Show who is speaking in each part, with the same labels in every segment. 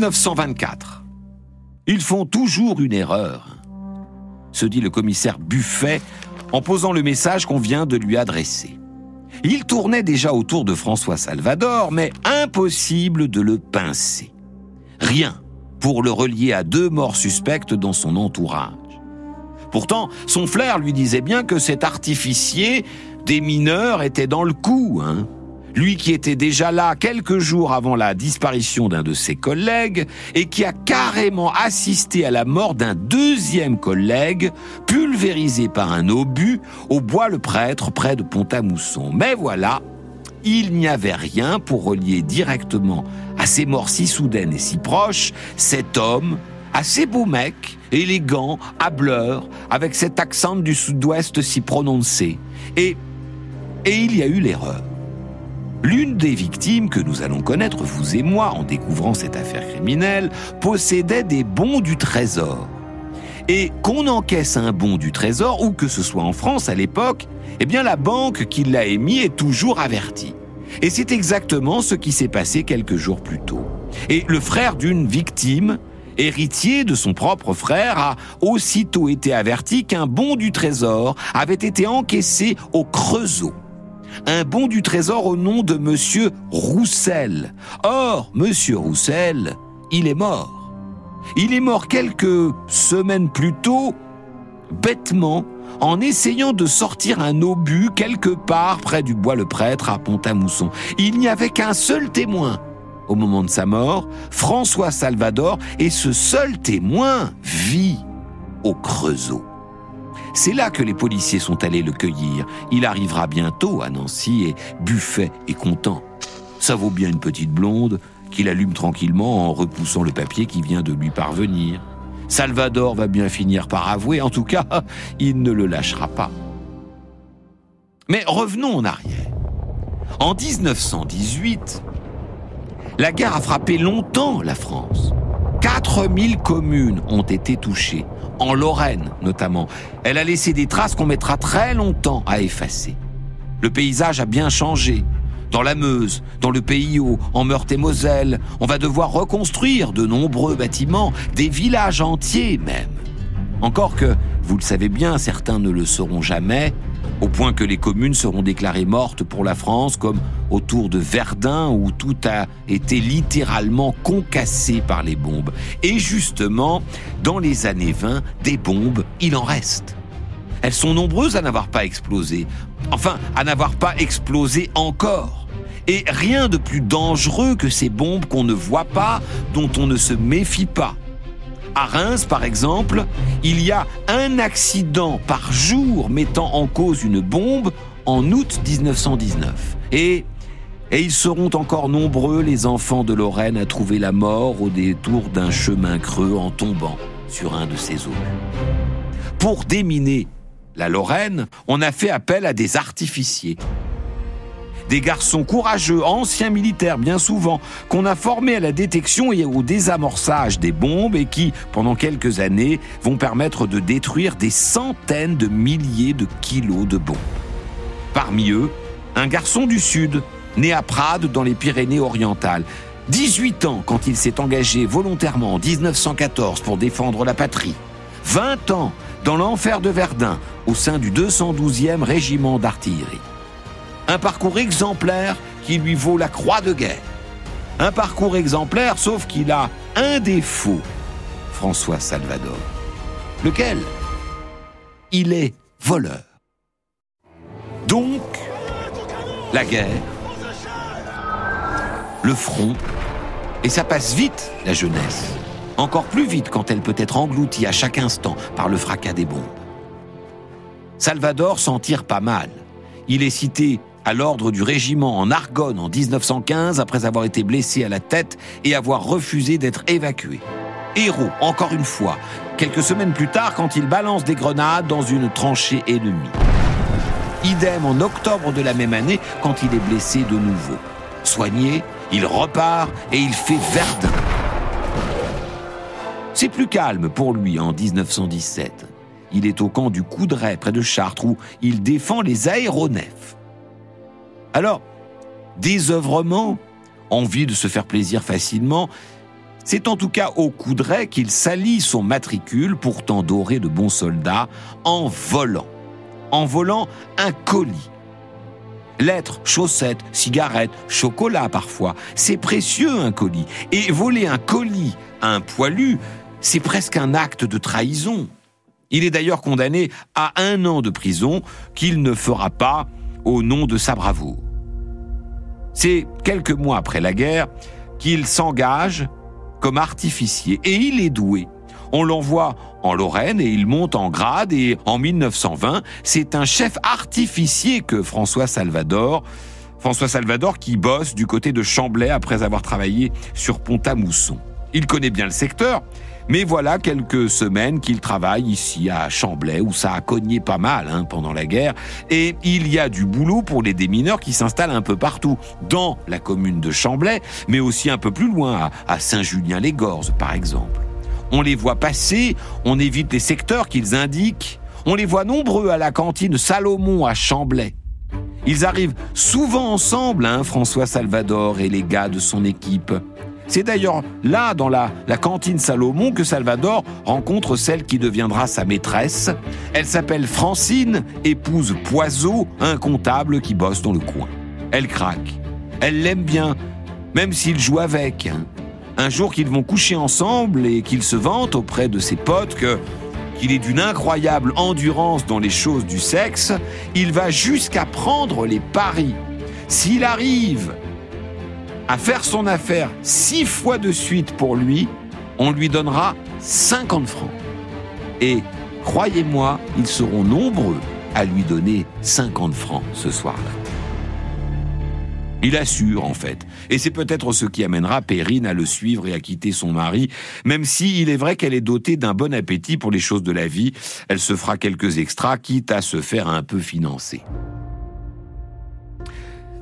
Speaker 1: 1924. Ils font toujours une erreur, se dit le commissaire Buffet en posant le message qu'on vient de lui adresser. Il tournait déjà autour de François Salvador, mais impossible de le pincer. Rien pour le relier à deux morts suspectes dans son entourage. Pourtant, son flair lui disait bien que cet artificier des mineurs était dans le coup, hein. Lui qui était déjà là quelques jours avant la disparition d'un de ses collègues et qui a carrément assisté à la mort d'un deuxième collègue pulvérisé par un obus au bois le prêtre près de Pont-à-Mousson. Mais voilà, il n'y avait rien pour relier directement à ces morts si soudaines et si proches cet homme, assez beau mec, élégant, hableur, avec cet accent du sud-ouest si prononcé. Et, et il y a eu l'erreur. L'une des victimes que nous allons connaître, vous et moi, en découvrant cette affaire criminelle, possédait des bons du trésor. Et qu'on encaisse un bon du trésor, ou que ce soit en France à l'époque, eh bien la banque qui l'a émis est toujours avertie. Et c'est exactement ce qui s'est passé quelques jours plus tôt. Et le frère d'une victime, héritier de son propre frère, a aussitôt été averti qu'un bon du trésor avait été encaissé au Creusot un bon du trésor au nom de Monsieur Roussel. Or, Monsieur Roussel, il est mort. Il est mort quelques semaines plus tôt, bêtement, en essayant de sortir un obus quelque part près du bois le prêtre à Pont-à-Mousson. Il n'y avait qu'un seul témoin. Au moment de sa mort, François Salvador, et ce seul témoin vit au Creusot. C'est là que les policiers sont allés le cueillir. Il arrivera bientôt à Nancy et Buffet est content. Ça vaut bien une petite blonde qu'il allume tranquillement en repoussant le papier qui vient de lui parvenir. Salvador va bien finir par avouer, en tout cas, il ne le lâchera pas. Mais revenons en arrière. En 1918, la guerre a frappé longtemps la France. 4000 communes ont été touchées en Lorraine notamment. Elle a laissé des traces qu'on mettra très longtemps à effacer. Le paysage a bien changé. Dans la Meuse, dans le Pays Haut, en Meurthe-et-Moselle, on va devoir reconstruire de nombreux bâtiments, des villages entiers même. Encore que, vous le savez bien, certains ne le sauront jamais, au point que les communes seront déclarées mortes pour la France, comme autour de Verdun, où tout a été littéralement concassé par les bombes. Et justement, dans les années 20, des bombes, il en reste. Elles sont nombreuses à n'avoir pas explosé. Enfin, à n'avoir pas explosé encore. Et rien de plus dangereux que ces bombes qu'on ne voit pas, dont on ne se méfie pas. À Reims, par exemple, il y a un accident par jour mettant en cause une bombe en août 1919. Et, et ils seront encore nombreux, les enfants de Lorraine, à trouver la mort au détour d'un chemin creux en tombant sur un de ces eaux. Pour déminer la Lorraine, on a fait appel à des artificiers des garçons courageux, anciens militaires bien souvent, qu'on a formés à la détection et au désamorçage des bombes et qui, pendant quelques années, vont permettre de détruire des centaines de milliers de kilos de bombes. Parmi eux, un garçon du Sud, né à Prades dans les Pyrénées-Orientales. 18 ans quand il s'est engagé volontairement en 1914 pour défendre la patrie. 20 ans dans l'enfer de Verdun au sein du 212e régiment d'artillerie. Un parcours exemplaire qui lui vaut la croix de guerre. Un parcours exemplaire, sauf qu'il a un défaut, François Salvador. Lequel? Il est voleur. Donc, la guerre, le front, et ça passe vite, la jeunesse. Encore plus vite quand elle peut être engloutie à chaque instant par le fracas des bombes. Salvador s'en tire pas mal. Il est cité à l'ordre du régiment en Argonne en 1915 après avoir été blessé à la tête et avoir refusé d'être évacué. Héros, encore une fois, quelques semaines plus tard quand il balance des grenades dans une tranchée ennemie. Idem en octobre de la même année quand il est blessé de nouveau. Soigné, il repart et il fait Verdun. C'est plus calme pour lui en 1917. Il est au camp du Coudray près de Chartres où il défend les aéronefs. Alors, désœuvrement, envie de se faire plaisir facilement, C'est en tout cas au Coudray qu'il salit son matricule, pourtant doré de bons soldats, en volant. En volant un colis. Lettres, chaussettes, cigarettes, chocolat parfois. C'est précieux un colis. Et voler un colis à un poilu, c'est presque un acte de trahison. Il est d'ailleurs condamné à un an de prison qu'il ne fera pas au nom de sa bravoure. C'est quelques mois après la guerre qu'il s'engage comme artificier et il est doué. On l'envoie en Lorraine et il monte en grade et en 1920, c'est un chef artificier que François Salvador, François Salvador qui bosse du côté de Chamblay après avoir travaillé sur Pont-à-Mousson. Il connaît bien le secteur, mais voilà quelques semaines qu'il travaille ici à Chamblay, où ça a cogné pas mal hein, pendant la guerre, et il y a du boulot pour les démineurs qui s'installent un peu partout, dans la commune de Chamblay, mais aussi un peu plus loin, à Saint-Julien-les-Gorges par exemple. On les voit passer, on évite les secteurs qu'ils indiquent, on les voit nombreux à la cantine Salomon à Chamblay. Ils arrivent souvent ensemble, hein, François Salvador et les gars de son équipe. C'est d'ailleurs là, dans la, cantine Salomon, que Salvador rencontre celle qui deviendra sa maîtresse. Elle s'appelle Francine, épouse Poiseau, un comptable qui bosse dans le coin. Elle craque. Elle l'aime bien, même s'il joue avec. Hein. Un jour qu'ils vont coucher ensemble et qu'il se vante auprès de ses potes qu'il est d'une incroyable endurance dans les choses du sexe, il va jusqu'à prendre les paris. S'il arrive à faire son affaire six fois de suite pour lui, on lui donnera 50 francs. Et croyez-moi, ils seront nombreux à lui donner 50 francs ce soir-là. Il assure, en fait. Et c'est peut-être ce qui amènera Perrine à le suivre et à quitter son mari, même si il est vrai qu'elle est dotée d'un bon appétit pour les choses de la vie. Elle se fera quelques extras, quitte à se faire un peu financer.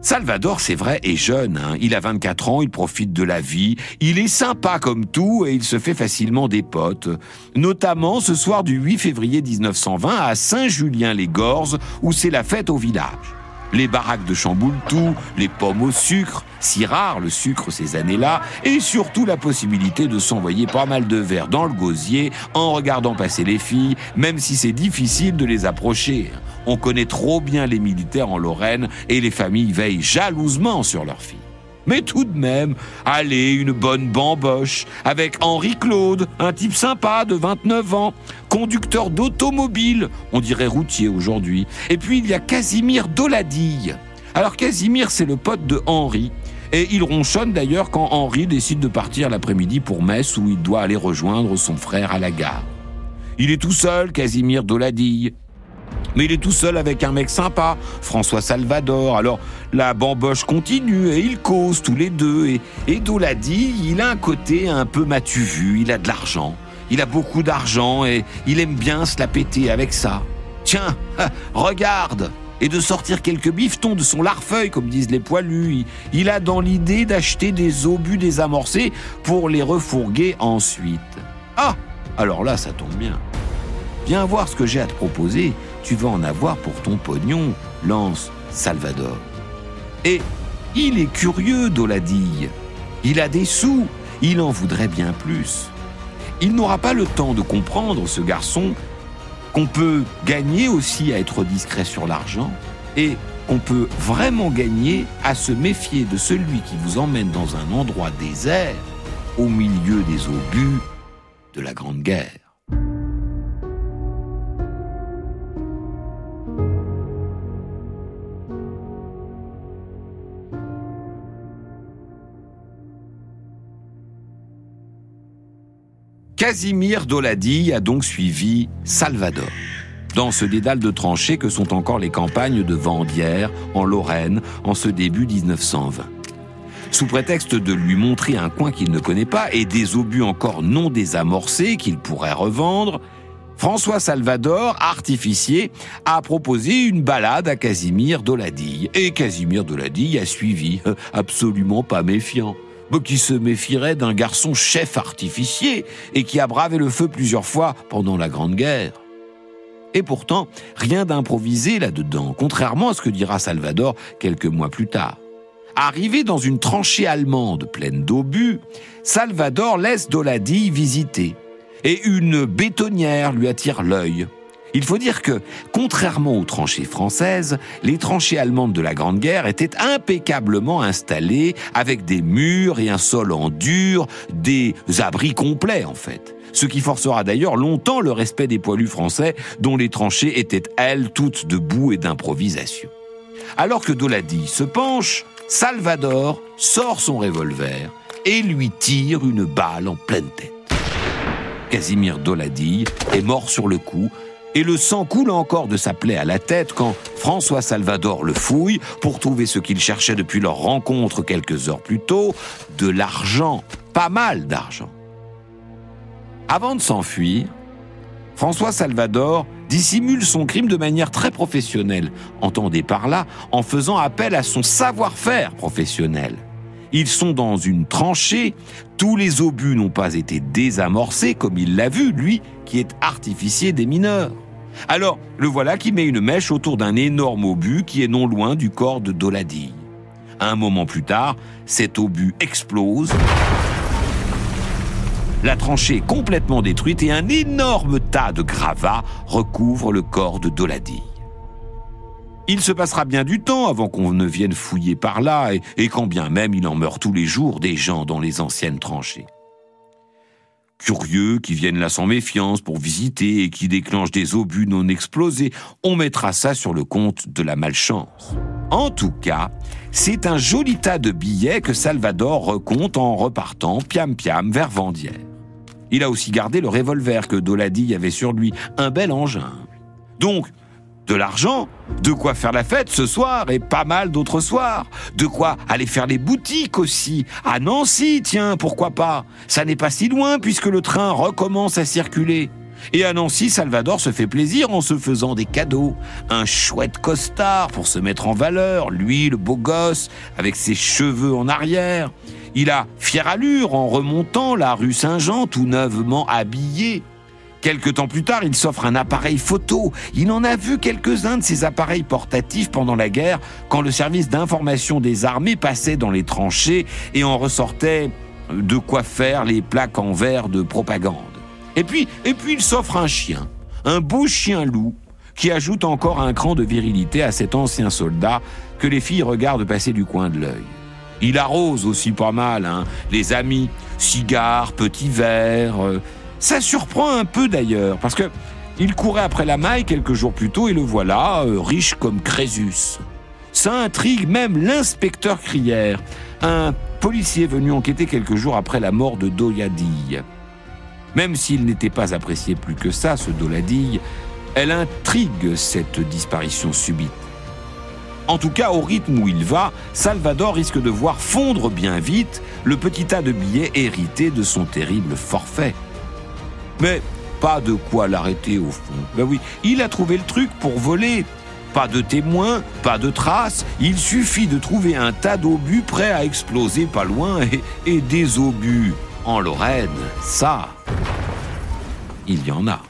Speaker 1: Salvador, c'est vrai, est jeune. Hein. Il a 24 ans, il profite de la vie. Il est sympa comme tout et il se fait facilement des potes. Notamment ce soir du 8 février 1920 à Saint-Julien-les-Gorges où c'est la fête au village. Les baraques de Chamboultou, les pommes au sucre, si rare le sucre ces années-là, et surtout la possibilité de s'envoyer pas mal de verres dans le gosier en regardant passer les filles, même si c'est difficile de les approcher. On connaît trop bien les militaires en Lorraine et les familles veillent jalousement sur leurs filles. Mais tout de même, allez, une bonne bamboche, avec Henri Claude, un type sympa de 29 ans, conducteur d'automobile, on dirait routier aujourd'hui. Et puis il y a Casimir Doladille. Alors Casimir, c'est le pote de Henri. Et il ronchonne d'ailleurs quand Henri décide de partir l'après-midi pour Metz où il doit aller rejoindre son frère à la gare. Il est tout seul, Casimir Doladille. Mais il est tout seul avec un mec sympa, François Salvador. Alors la bamboche continue et ils causent tous les deux. Et, et l'a dit, il a un côté un peu matu vu, il a de l'argent. Il a beaucoup d'argent et il aime bien se la péter avec ça. Tiens, regarde et de sortir quelques bifetons de son larfeuille, comme disent les poilus. Il a dans l'idée d'acheter des obus désamorcés pour les refourguer ensuite. Ah Alors là, ça tombe bien. Viens voir ce que j'ai à te proposer tu vas en avoir pour ton pognon, lance Salvador. Et il est curieux, Doladille. Il a des sous, il en voudrait bien plus. Il n'aura pas le temps de comprendre, ce garçon, qu'on peut gagner aussi à être discret sur l'argent et qu'on peut vraiment gagner à se méfier de celui qui vous emmène dans un endroit désert au milieu des obus de la Grande Guerre. Casimir Doladi a donc suivi Salvador dans ce dédale de tranchées que sont encore les campagnes de Vendière, en Lorraine, en ce début 1920. Sous prétexte de lui montrer un coin qu'il ne connaît pas et des obus encore non désamorcés qu'il pourrait revendre, François Salvador, artificier, a proposé une balade à Casimir Doladille. Et Casimir Doladille a suivi, absolument pas méfiant qui se méfierait d'un garçon chef artificier et qui a bravé le feu plusieurs fois pendant la Grande Guerre. Et pourtant, rien d'improvisé là-dedans, contrairement à ce que dira Salvador quelques mois plus tard. Arrivé dans une tranchée allemande pleine d'obus, Salvador laisse Doladi visiter. Et une bétonnière lui attire l'œil. Il faut dire que, contrairement aux tranchées françaises, les tranchées allemandes de la Grande Guerre étaient impeccablement installées avec des murs et un sol en dur, des abris complets en fait. Ce qui forcera d'ailleurs longtemps le respect des poilus français dont les tranchées étaient, elles, toutes de boue et d'improvisation. Alors que Doladi se penche, Salvador sort son revolver et lui tire une balle en pleine tête. Casimir Doladi est mort sur le coup, et le sang coule encore de sa plaie à la tête quand François Salvador le fouille pour trouver ce qu'il cherchait depuis leur rencontre quelques heures plus tôt, de l'argent, pas mal d'argent. Avant de s'enfuir, François Salvador dissimule son crime de manière très professionnelle, entendez par là en faisant appel à son savoir-faire professionnel. Ils sont dans une tranchée, tous les obus n'ont pas été désamorcés comme il l'a vu, lui, qui est artificier des mineurs. Alors, le voilà qui met une mèche autour d'un énorme obus qui est non loin du corps de Doladi. Un moment plus tard, cet obus explose. La tranchée est complètement détruite et un énorme tas de gravats recouvre le corps de Doladi. Il se passera bien du temps avant qu'on ne vienne fouiller par là, et, quand bien même il en meurt tous les jours des gens dans les anciennes tranchées curieux qui viennent là sans méfiance pour visiter et qui déclenchent des obus non explosés, on mettra ça sur le compte de la malchance. En tout cas, c'est un joli tas de billets que Salvador recompte en repartant piam-piam vers Vendière. Il a aussi gardé le revolver que Doladi avait sur lui, un bel engin. Donc, de l'argent, de quoi faire la fête ce soir et pas mal d'autres soirs, de quoi aller faire les boutiques aussi, à Nancy, tiens, pourquoi pas, ça n'est pas si loin puisque le train recommence à circuler. Et à Nancy, Salvador se fait plaisir en se faisant des cadeaux. Un chouette costard pour se mettre en valeur, lui, le beau gosse, avec ses cheveux en arrière. Il a fière allure en remontant la rue Saint-Jean tout neuvement habillé. Quelque temps plus tard, il s'offre un appareil photo. Il en a vu quelques-uns de ces appareils portatifs pendant la guerre, quand le service d'information des armées passait dans les tranchées et en ressortait de quoi faire les plaques en verre de propagande. Et puis, et puis il s'offre un chien, un beau chien loup, qui ajoute encore un cran de virilité à cet ancien soldat que les filles regardent passer du coin de l'œil. Il arrose aussi pas mal, hein, les amis, cigares, petits verres. Euh, ça surprend un peu d'ailleurs, parce que il courait après la maille quelques jours plus tôt et le voilà, euh, riche comme Crésus. Ça intrigue même l'inspecteur Crière, un policier venu enquêter quelques jours après la mort de Doyadille. Même s'il n'était pas apprécié plus que ça, ce Doladille, elle intrigue cette disparition subite. En tout cas, au rythme où il va, Salvador risque de voir fondre bien vite le petit tas de billets hérité de son terrible forfait. Mais pas de quoi l'arrêter au fond. Ben oui, il a trouvé le truc pour voler. Pas de témoins, pas de traces, il suffit de trouver un tas d'obus prêts à exploser pas loin et, des obus en Lorraine, ça, il y en a.